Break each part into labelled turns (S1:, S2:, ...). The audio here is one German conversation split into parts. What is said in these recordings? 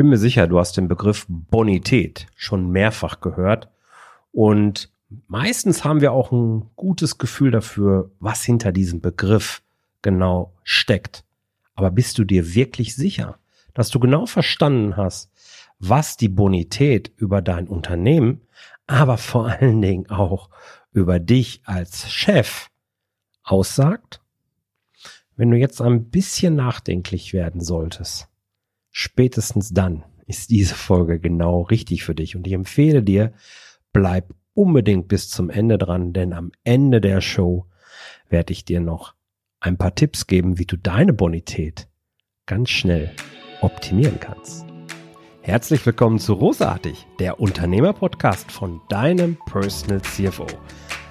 S1: bin mir sicher, du hast den Begriff Bonität schon mehrfach gehört und meistens haben wir auch ein gutes Gefühl dafür, was hinter diesem Begriff genau steckt. Aber bist du dir wirklich sicher, dass du genau verstanden hast, was die Bonität über dein Unternehmen, aber vor allen Dingen auch über dich als Chef aussagt? Wenn du jetzt ein bisschen nachdenklich werden solltest, spätestens dann ist diese Folge genau richtig für dich. Und ich empfehle dir, bleib unbedingt bis zum Ende dran, denn am Ende der Show werde ich dir noch ein paar Tipps geben, wie du deine Bonität ganz schnell optimieren kannst. Herzlich willkommen zu Rosartig, der Unternehmerpodcast von deinem Personal CFO.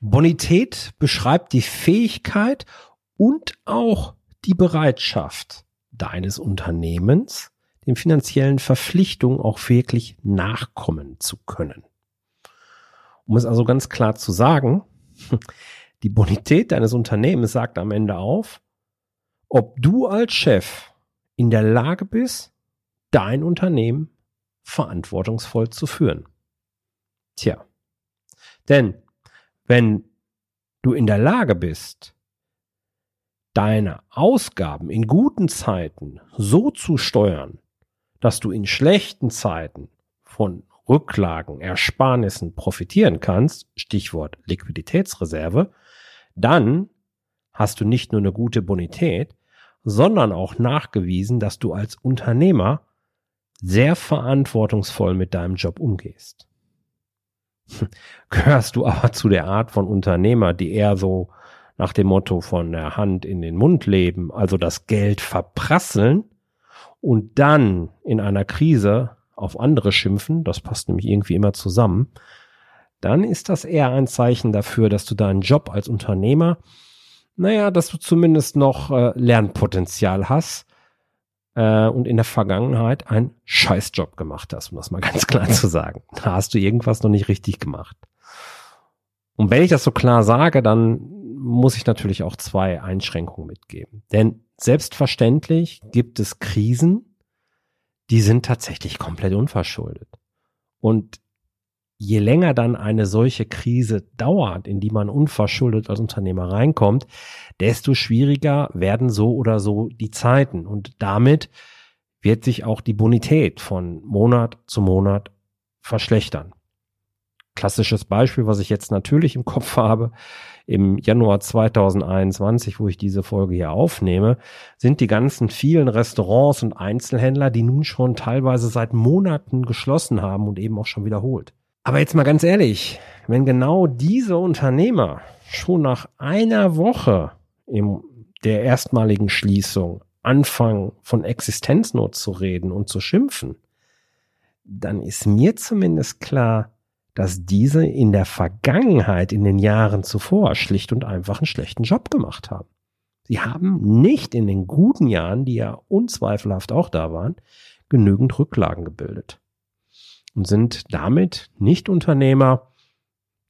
S1: Bonität beschreibt die Fähigkeit und auch die Bereitschaft deines Unternehmens, den finanziellen Verpflichtungen auch wirklich nachkommen zu können. Um es also ganz klar zu sagen, die Bonität deines Unternehmens sagt am Ende auf, ob du als Chef in der Lage bist, dein Unternehmen verantwortungsvoll zu führen. Tja, denn wenn du in der Lage bist, deine Ausgaben in guten Zeiten so zu steuern, dass du in schlechten Zeiten von Rücklagen, Ersparnissen profitieren kannst, Stichwort Liquiditätsreserve, dann hast du nicht nur eine gute Bonität, sondern auch nachgewiesen, dass du als Unternehmer sehr verantwortungsvoll mit deinem Job umgehst. Gehörst du aber zu der Art von Unternehmer, die eher so nach dem Motto von der Hand in den Mund leben, also das Geld verprasseln und dann in einer Krise auf andere schimpfen, das passt nämlich irgendwie immer zusammen, dann ist das eher ein Zeichen dafür, dass du deinen Job als Unternehmer, naja, dass du zumindest noch äh, Lernpotenzial hast äh, und in der Vergangenheit einen Scheißjob gemacht hast, um das mal ganz klar zu sagen. Da hast du irgendwas noch nicht richtig gemacht. Und wenn ich das so klar sage, dann muss ich natürlich auch zwei Einschränkungen mitgeben. Denn selbstverständlich gibt es Krisen, die sind tatsächlich komplett unverschuldet. Und je länger dann eine solche Krise dauert, in die man unverschuldet als Unternehmer reinkommt, desto schwieriger werden so oder so die Zeiten. Und damit wird sich auch die Bonität von Monat zu Monat verschlechtern. Klassisches Beispiel, was ich jetzt natürlich im Kopf habe, im Januar 2021, wo ich diese Folge hier aufnehme, sind die ganzen vielen Restaurants und Einzelhändler, die nun schon teilweise seit Monaten geschlossen haben und eben auch schon wiederholt. Aber jetzt mal ganz ehrlich, wenn genau diese Unternehmer schon nach einer Woche in der erstmaligen Schließung anfangen, von Existenznot zu reden und zu schimpfen, dann ist mir zumindest klar, dass diese in der Vergangenheit, in den Jahren zuvor, schlicht und einfach einen schlechten Job gemacht haben. Sie haben nicht in den guten Jahren, die ja unzweifelhaft auch da waren, genügend Rücklagen gebildet und sind damit nicht Unternehmer,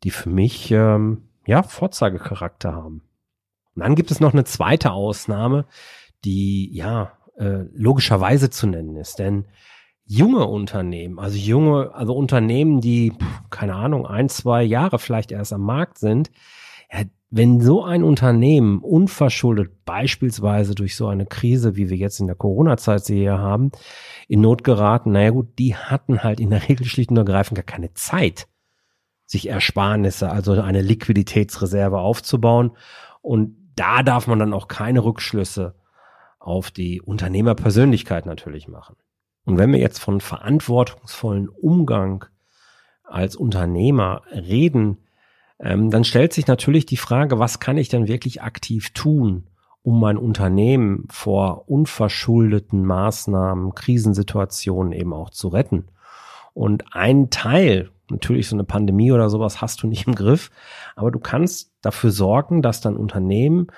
S1: die für mich ähm, ja Vorzeigecharakter haben. Und dann gibt es noch eine zweite Ausnahme, die ja äh, logischerweise zu nennen ist, denn junge Unternehmen, also junge, also Unternehmen, die keine Ahnung ein, zwei Jahre vielleicht erst am Markt sind, ja, wenn so ein Unternehmen unverschuldet beispielsweise durch so eine Krise, wie wir jetzt in der Corona-Zeit hier haben, in Not geraten, naja gut, die hatten halt in der Regel schlicht und ergreifend gar keine Zeit, sich Ersparnisse, also eine Liquiditätsreserve aufzubauen. Und da darf man dann auch keine Rückschlüsse auf die Unternehmerpersönlichkeit natürlich machen. Und wenn wir jetzt von verantwortungsvollen Umgang als Unternehmer reden, ähm, dann stellt sich natürlich die Frage, was kann ich denn wirklich aktiv tun, um mein Unternehmen vor unverschuldeten Maßnahmen, Krisensituationen eben auch zu retten. Und ein Teil, natürlich so eine Pandemie oder sowas hast du nicht im Griff, aber du kannst dafür sorgen, dass dein Unternehmen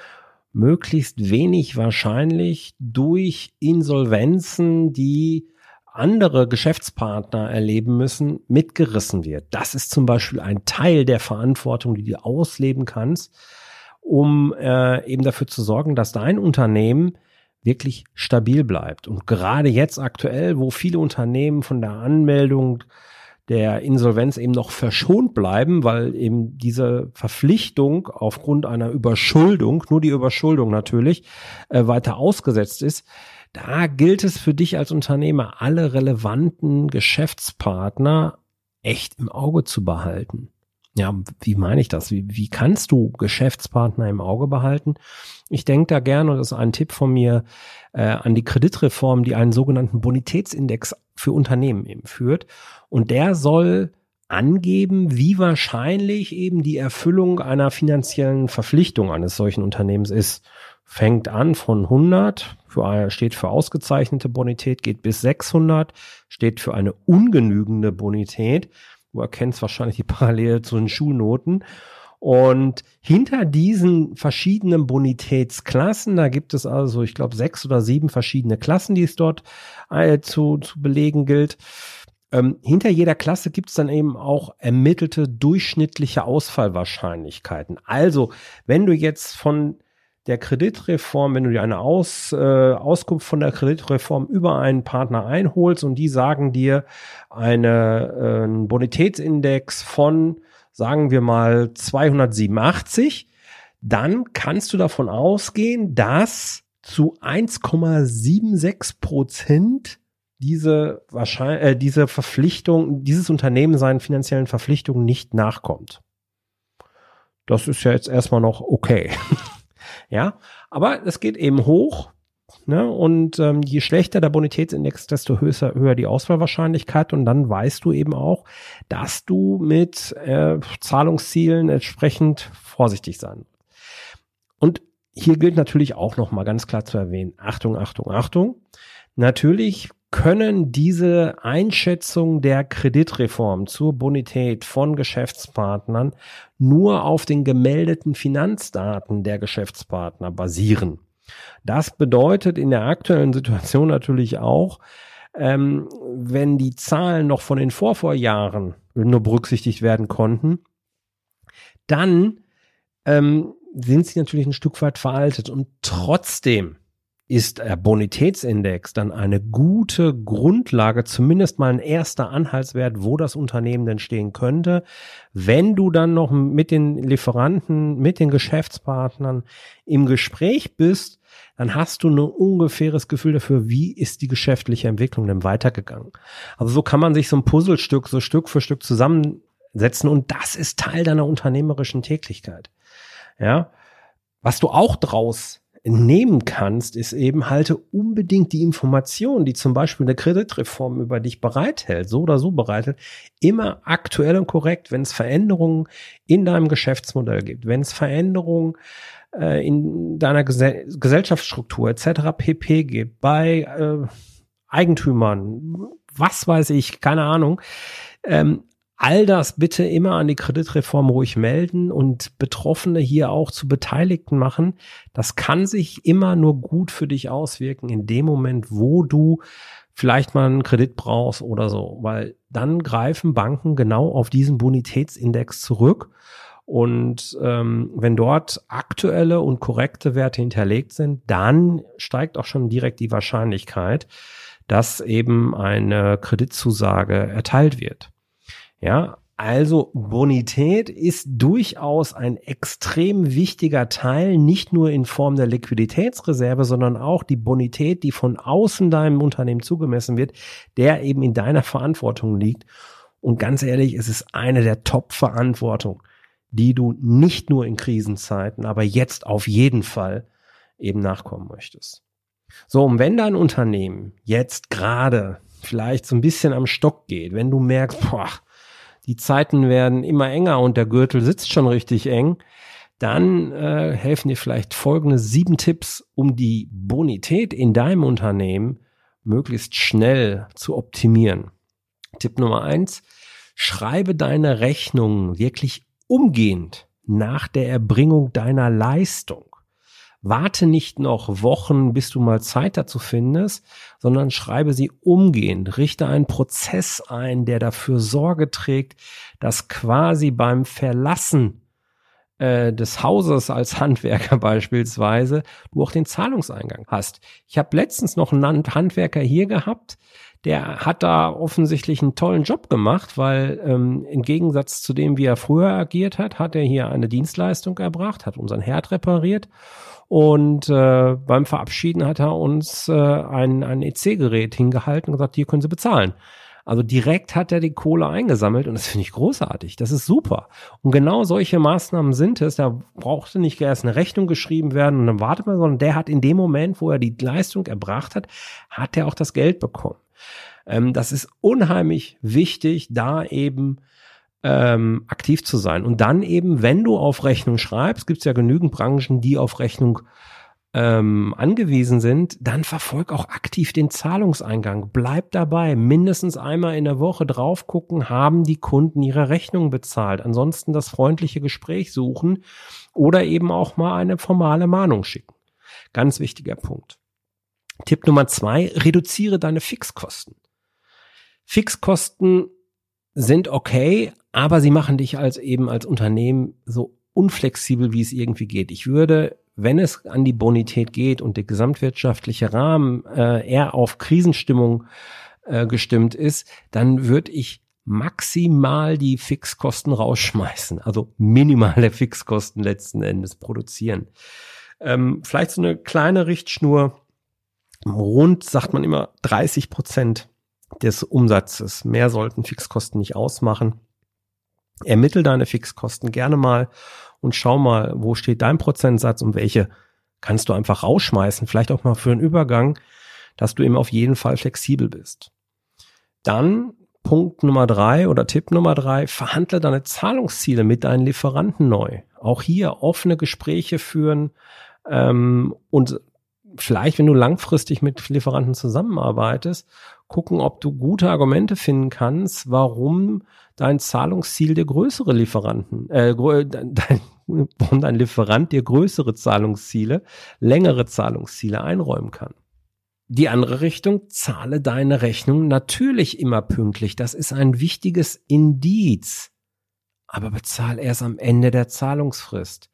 S1: möglichst wenig wahrscheinlich durch Insolvenzen, die andere Geschäftspartner erleben müssen, mitgerissen wird. Das ist zum Beispiel ein Teil der Verantwortung, die du ausleben kannst, um äh, eben dafür zu sorgen, dass dein Unternehmen wirklich stabil bleibt. Und gerade jetzt aktuell, wo viele Unternehmen von der Anmeldung der Insolvenz eben noch verschont bleiben, weil eben diese Verpflichtung aufgrund einer Überschuldung, nur die Überschuldung natürlich, äh, weiter ausgesetzt ist. Da gilt es für dich als Unternehmer, alle relevanten Geschäftspartner echt im Auge zu behalten. Ja, wie meine ich das? Wie, wie kannst du Geschäftspartner im Auge behalten? Ich denke da gerne, und das ist ein Tipp von mir, äh, an die Kreditreform, die einen sogenannten Bonitätsindex für Unternehmen eben führt. Und der soll angeben, wie wahrscheinlich eben die Erfüllung einer finanziellen Verpflichtung eines solchen Unternehmens ist. Fängt an von 100, für, steht für ausgezeichnete Bonität, geht bis 600, steht für eine ungenügende Bonität Du erkennst wahrscheinlich die Parallele zu den Schulnoten. Und hinter diesen verschiedenen Bonitätsklassen, da gibt es also, ich glaube, sechs oder sieben verschiedene Klassen, die es dort äh, zu, zu belegen gilt. Ähm, hinter jeder Klasse gibt es dann eben auch ermittelte durchschnittliche Ausfallwahrscheinlichkeiten. Also, wenn du jetzt von der Kreditreform, wenn du dir eine Aus, äh, Auskunft von der Kreditreform über einen Partner einholst und die sagen dir eine, äh, einen Bonitätsindex von, sagen wir mal, 287, dann kannst du davon ausgehen, dass zu 1,76 Prozent diese wahrscheinlich äh, diese Verpflichtung, dieses Unternehmen seinen finanziellen Verpflichtungen nicht nachkommt. Das ist ja jetzt erstmal noch okay. Ja, aber es geht eben hoch. Ne? Und ähm, je schlechter der Bonitätsindex, desto höher, höher die Auswahlwahrscheinlichkeit. Und dann weißt du eben auch, dass du mit äh, Zahlungszielen entsprechend vorsichtig sein. Und hier gilt natürlich auch noch mal ganz klar zu erwähnen: Achtung, Achtung, Achtung. Natürlich können diese Einschätzung der Kreditreform zur Bonität von Geschäftspartnern nur auf den gemeldeten Finanzdaten der Geschäftspartner basieren. Das bedeutet in der aktuellen Situation natürlich auch, ähm, wenn die Zahlen noch von den Vorvorjahren nur berücksichtigt werden konnten, dann ähm, sind sie natürlich ein Stück weit veraltet und trotzdem ist der Bonitätsindex dann eine gute Grundlage, zumindest mal ein erster Anhaltswert, wo das Unternehmen denn stehen könnte. Wenn du dann noch mit den Lieferanten, mit den Geschäftspartnern im Gespräch bist, dann hast du ein ungefähres Gefühl dafür, wie ist die geschäftliche Entwicklung denn weitergegangen. Also so kann man sich so ein Puzzlestück so Stück für Stück zusammensetzen und das ist Teil deiner unternehmerischen Täglichkeit. Ja. Was du auch draus nehmen kannst, ist eben halte unbedingt die Information, die zum Beispiel eine Kreditreform über dich bereithält, so oder so bereithält, immer aktuell und korrekt, wenn es Veränderungen in deinem Geschäftsmodell gibt, wenn es Veränderungen äh, in deiner Gesell Gesellschaftsstruktur etc. pp gibt, bei äh, Eigentümern, was weiß ich, keine Ahnung, ähm, All das bitte immer an die Kreditreform ruhig melden und Betroffene hier auch zu Beteiligten machen. Das kann sich immer nur gut für dich auswirken in dem Moment, wo du vielleicht mal einen Kredit brauchst oder so, weil dann greifen Banken genau auf diesen Bonitätsindex zurück. Und ähm, wenn dort aktuelle und korrekte Werte hinterlegt sind, dann steigt auch schon direkt die Wahrscheinlichkeit, dass eben eine Kreditzusage erteilt wird. Ja, also Bonität ist durchaus ein extrem wichtiger Teil, nicht nur in Form der Liquiditätsreserve, sondern auch die Bonität, die von außen deinem Unternehmen zugemessen wird, der eben in deiner Verantwortung liegt. Und ganz ehrlich, es ist eine der Top-Verantwortungen, die du nicht nur in Krisenzeiten, aber jetzt auf jeden Fall eben nachkommen möchtest. So, und wenn dein Unternehmen jetzt gerade vielleicht so ein bisschen am Stock geht, wenn du merkst, boah, die Zeiten werden immer enger und der Gürtel sitzt schon richtig eng, dann äh, helfen dir vielleicht folgende sieben Tipps, um die Bonität in deinem Unternehmen möglichst schnell zu optimieren. Tipp Nummer eins, schreibe deine Rechnungen wirklich umgehend nach der Erbringung deiner Leistung. Warte nicht noch Wochen, bis du mal Zeit dazu findest, sondern schreibe sie umgehend. Richte einen Prozess ein, der dafür Sorge trägt, dass quasi beim Verlassen äh, des Hauses als Handwerker beispielsweise du auch den Zahlungseingang hast. Ich habe letztens noch einen Handwerker hier gehabt, der hat da offensichtlich einen tollen Job gemacht, weil ähm, im Gegensatz zu dem, wie er früher agiert hat, hat er hier eine Dienstleistung erbracht, hat unseren Herd repariert und äh, beim Verabschieden hat er uns äh, ein, ein EC-Gerät hingehalten und gesagt, hier können Sie bezahlen. Also direkt hat er die Kohle eingesammelt und das finde ich großartig. Das ist super. Und genau solche Maßnahmen sind es. Da brauchte nicht erst eine Rechnung geschrieben werden und dann wartet man, sondern der hat in dem Moment, wo er die Leistung erbracht hat, hat er auch das Geld bekommen. Ähm, das ist unheimlich wichtig, da eben ähm, aktiv zu sein. Und dann eben, wenn du auf Rechnung schreibst, gibt es ja genügend Branchen, die auf Rechnung ähm, angewiesen sind, dann verfolg auch aktiv den Zahlungseingang. Bleib dabei. Mindestens einmal in der Woche drauf gucken, haben die Kunden ihre Rechnung bezahlt. Ansonsten das freundliche Gespräch suchen oder eben auch mal eine formale Mahnung schicken. Ganz wichtiger Punkt. Tipp Nummer zwei, reduziere deine Fixkosten. Fixkosten sind okay, aber sie machen dich als eben als Unternehmen so unflexibel, wie es irgendwie geht. Ich würde, wenn es an die Bonität geht und der gesamtwirtschaftliche Rahmen äh, eher auf Krisenstimmung äh, gestimmt ist, dann würde ich maximal die Fixkosten rausschmeißen, also minimale Fixkosten letzten Endes produzieren. Ähm, vielleicht so eine kleine Richtschnur, rund sagt man immer 30 Prozent des Umsatzes. Mehr sollten Fixkosten nicht ausmachen. Ermittel deine Fixkosten gerne mal und schau mal, wo steht dein Prozentsatz und welche kannst du einfach rausschmeißen, vielleicht auch mal für einen Übergang, dass du eben auf jeden Fall flexibel bist. Dann Punkt Nummer drei oder Tipp Nummer drei, verhandle deine Zahlungsziele mit deinen Lieferanten neu. Auch hier offene Gespräche führen ähm, und vielleicht, wenn du langfristig mit Lieferanten zusammenarbeitest, gucken, ob du gute Argumente finden kannst, warum dein Zahlungsziel dir größere Lieferanten, äh, dein, warum dein Lieferant dir größere Zahlungsziele, längere Zahlungsziele einräumen kann. Die andere Richtung, zahle deine Rechnung natürlich immer pünktlich. Das ist ein wichtiges Indiz. Aber bezahl erst am Ende der Zahlungsfrist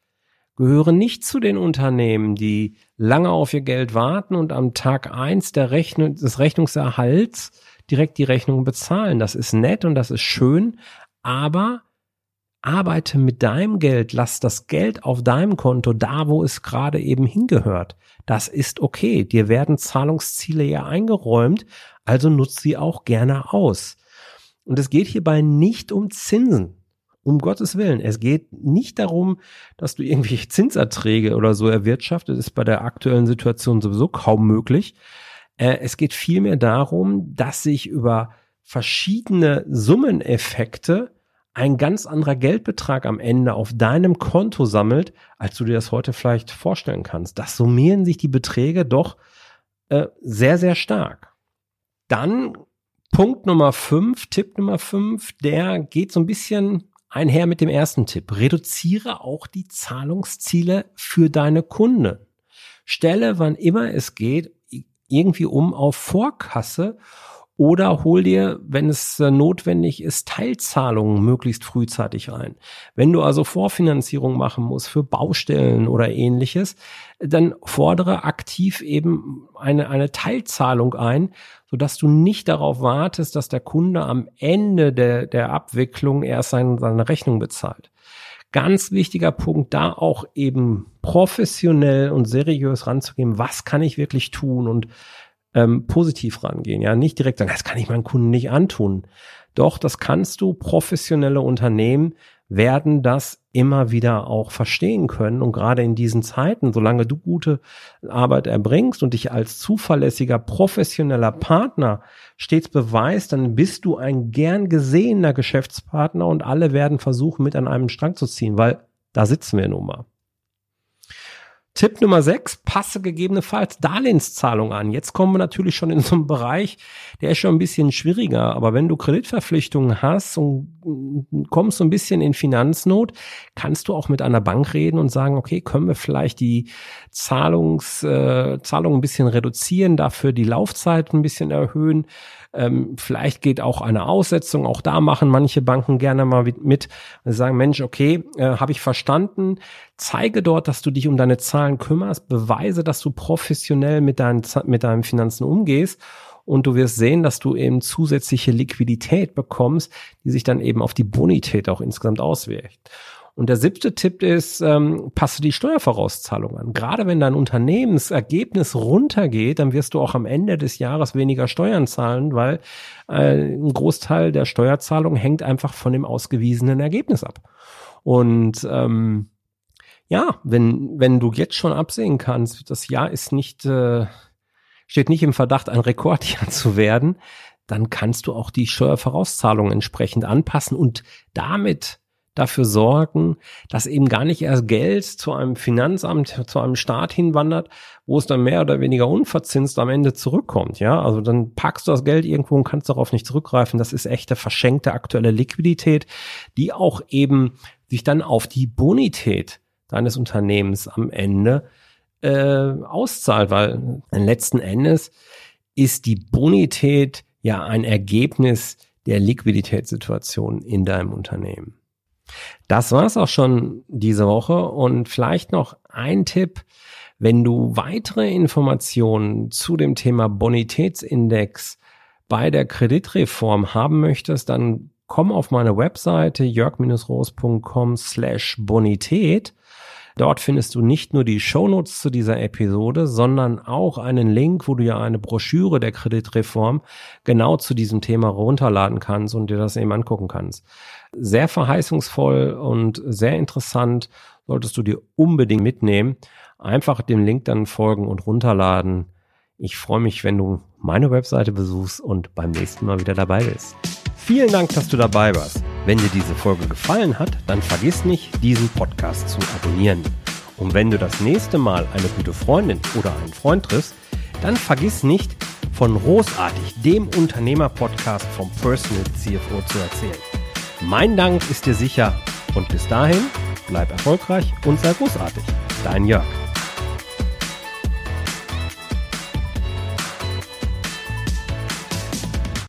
S1: gehören nicht zu den Unternehmen, die lange auf ihr Geld warten und am Tag eins der Rechnung, des Rechnungserhalts direkt die Rechnung bezahlen. Das ist nett und das ist schön, aber arbeite mit deinem Geld, lass das Geld auf deinem Konto da, wo es gerade eben hingehört. Das ist okay. Dir werden Zahlungsziele ja eingeräumt, also nutz sie auch gerne aus. Und es geht hierbei nicht um Zinsen. Um Gottes Willen. Es geht nicht darum, dass du irgendwelche Zinserträge oder so erwirtschaftet. Das ist bei der aktuellen Situation sowieso kaum möglich. Äh, es geht vielmehr darum, dass sich über verschiedene Summeneffekte ein ganz anderer Geldbetrag am Ende auf deinem Konto sammelt, als du dir das heute vielleicht vorstellen kannst. Das summieren sich die Beträge doch äh, sehr, sehr stark. Dann Punkt Nummer fünf, Tipp Nummer fünf, der geht so ein bisschen einher mit dem ersten Tipp. Reduziere auch die Zahlungsziele für deine Kunden. Stelle, wann immer es geht, irgendwie um auf Vorkasse oder hol dir, wenn es äh, notwendig ist, Teilzahlungen möglichst frühzeitig rein. Wenn du also Vorfinanzierung machen musst für Baustellen oder ähnliches, dann fordere aktiv eben eine, eine Teilzahlung ein, sodass du nicht darauf wartest, dass der Kunde am Ende der, der Abwicklung erst seine, seine Rechnung bezahlt. Ganz wichtiger Punkt, da auch eben professionell und seriös ranzugehen. Was kann ich wirklich tun? Und ähm, positiv rangehen. Ja, nicht direkt sagen, das kann ich meinem Kunden nicht antun. Doch, das kannst du. Professionelle Unternehmen werden das immer wieder auch verstehen können. Und gerade in diesen Zeiten, solange du gute Arbeit erbringst und dich als zuverlässiger, professioneller Partner stets beweist, dann bist du ein gern gesehener Geschäftspartner und alle werden versuchen, mit an einem Strang zu ziehen, weil da sitzen wir nun mal. Tipp Nummer 6, passe gegebenenfalls Darlehenszahlung an. Jetzt kommen wir natürlich schon in so einen Bereich, der ist schon ein bisschen schwieriger. Aber wenn du Kreditverpflichtungen hast und kommst so ein bisschen in Finanznot, kannst du auch mit einer Bank reden und sagen, okay, können wir vielleicht die Zahlungs, äh, Zahlung ein bisschen reduzieren, dafür die Laufzeit ein bisschen erhöhen. Ähm, vielleicht geht auch eine Aussetzung, auch da machen manche Banken gerne mal mit. Sie sagen, Mensch, okay, äh, habe ich verstanden. Zeige dort, dass du dich um deine Zahlen kümmerst, beweise, dass du professionell mit deinen, mit deinen Finanzen umgehst und du wirst sehen, dass du eben zusätzliche Liquidität bekommst, die sich dann eben auf die Bonität auch insgesamt auswirkt. Und der siebte Tipp ist, ähm, passe die Steuervorauszahlung an. Gerade wenn dein Unternehmensergebnis runtergeht, dann wirst du auch am Ende des Jahres weniger Steuern zahlen, weil äh, ein Großteil der Steuerzahlung hängt einfach von dem ausgewiesenen Ergebnis ab. Und ähm, ja, wenn, wenn du jetzt schon absehen kannst, das Jahr ist nicht, äh, steht nicht im Verdacht, ein Rekordjahr zu werden, dann kannst du auch die Steuervorauszahlung entsprechend anpassen und damit dafür sorgen, dass eben gar nicht erst Geld zu einem Finanzamt, zu einem Staat hinwandert, wo es dann mehr oder weniger unverzinst am Ende zurückkommt. Ja, also dann packst du das Geld irgendwo und kannst darauf nicht zurückgreifen. Das ist echte verschenkte aktuelle Liquidität, die auch eben sich dann auf die Bonität deines Unternehmens am Ende äh, auszahlt, weil letzten Endes ist die Bonität ja ein Ergebnis der Liquiditätssituation in deinem Unternehmen. Das war's auch schon diese Woche. Und vielleicht noch ein Tipp, wenn du weitere Informationen zu dem Thema Bonitätsindex bei der Kreditreform haben möchtest, dann komm auf meine Webseite jörg-roos.com slash Bonität. Dort findest du nicht nur die Shownotes zu dieser Episode, sondern auch einen Link, wo du ja eine Broschüre der Kreditreform genau zu diesem Thema runterladen kannst und dir das eben angucken kannst. Sehr verheißungsvoll und sehr interessant, solltest du dir unbedingt mitnehmen. Einfach dem Link dann folgen und runterladen. Ich freue mich, wenn du meine Webseite besuchst und beim nächsten Mal wieder dabei bist. Vielen Dank, dass du dabei warst. Wenn dir diese Folge gefallen hat, dann vergiss nicht, diesen Podcast zu abonnieren. Und wenn du das nächste Mal eine gute Freundin oder einen Freund triffst, dann vergiss nicht, von Großartig, dem Unternehmer-Podcast vom Personal CFO zu erzählen. Mein Dank ist dir sicher und bis dahin bleib erfolgreich und sei großartig. Dein Jörg.